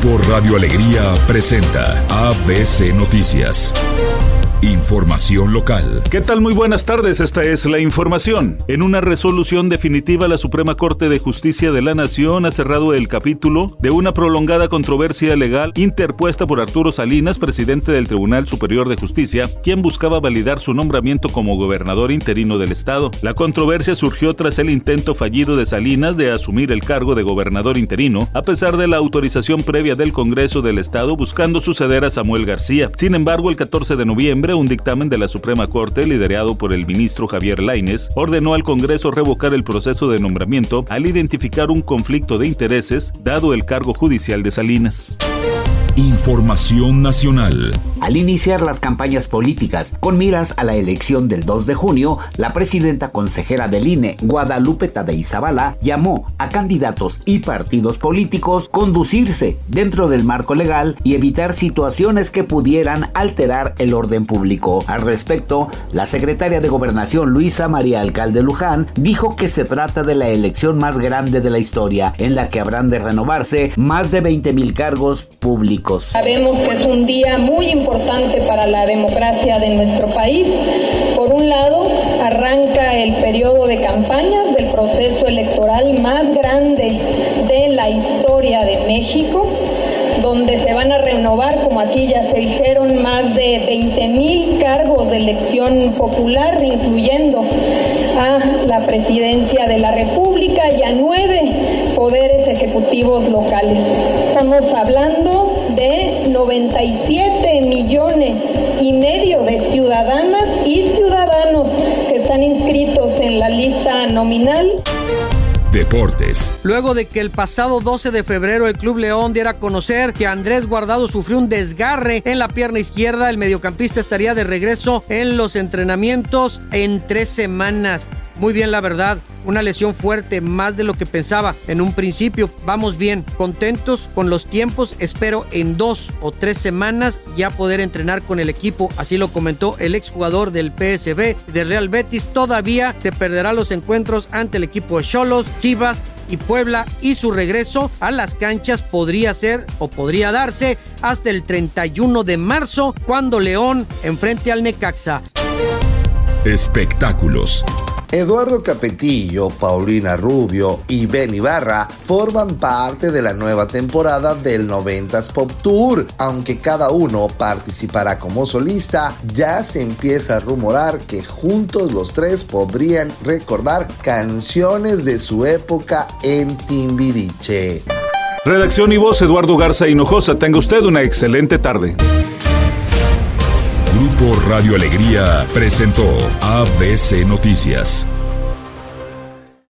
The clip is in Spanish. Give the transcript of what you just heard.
Grupo Radio Alegría presenta ABC Noticias. Información local. ¿Qué tal? Muy buenas tardes, esta es la información. En una resolución definitiva, la Suprema Corte de Justicia de la Nación ha cerrado el capítulo de una prolongada controversia legal interpuesta por Arturo Salinas, presidente del Tribunal Superior de Justicia, quien buscaba validar su nombramiento como gobernador interino del estado. La controversia surgió tras el intento fallido de Salinas de asumir el cargo de gobernador interino, a pesar de la autorización previa del Congreso del estado buscando suceder a Samuel García. Sin embargo, el 14 de noviembre, un dictamen de la Suprema Corte, liderado por el ministro Javier Laines, ordenó al Congreso revocar el proceso de nombramiento al identificar un conflicto de intereses dado el cargo judicial de Salinas. Información nacional. Al iniciar las campañas políticas con miras a la elección del 2 de junio, la presidenta consejera del INE, Guadalupe Tadei Zavala, llamó a candidatos y partidos políticos conducirse dentro del marco legal y evitar situaciones que pudieran alterar el orden público. Al respecto, la secretaria de Gobernación Luisa María Alcalde Luján dijo que se trata de la elección más grande de la historia, en la que habrán de renovarse más de 20 mil cargos públicos. Sabemos que es un día muy importante para la democracia de nuestro país. Por un lado, arranca el periodo de campañas del proceso electoral más grande de la historia de México donde se van a renovar, como aquí ya se dijeron, más de 20 mil cargos de elección popular, incluyendo a la presidencia de la República y a nueve poderes ejecutivos locales. Estamos hablando de 97 millones y medio de ciudadanas y ciudadanos que están inscritos en la lista nominal. Deportes. Luego de que el pasado 12 de febrero el Club León diera a conocer que Andrés Guardado sufrió un desgarre en la pierna izquierda, el mediocampista estaría de regreso en los entrenamientos en tres semanas. Muy bien, la verdad, una lesión fuerte, más de lo que pensaba en un principio. Vamos bien, contentos con los tiempos. Espero en dos o tres semanas ya poder entrenar con el equipo. Así lo comentó el exjugador del PSB de Real Betis. Todavía se perderá los encuentros ante el equipo de Cholos, Chivas y Puebla y su regreso a las canchas podría ser o podría darse hasta el 31 de marzo cuando León enfrente al Necaxa. Espectáculos. Eduardo Capetillo, Paulina Rubio y Ben Ibarra forman parte de la nueva temporada del 90s Pop Tour. Aunque cada uno participará como solista, ya se empieza a rumorar que juntos los tres podrían recordar canciones de su época en Timbiriche. Redacción y voz Eduardo Garza Hinojosa. Tenga usted una excelente tarde. Grupo Radio Alegría presentó ABC Noticias.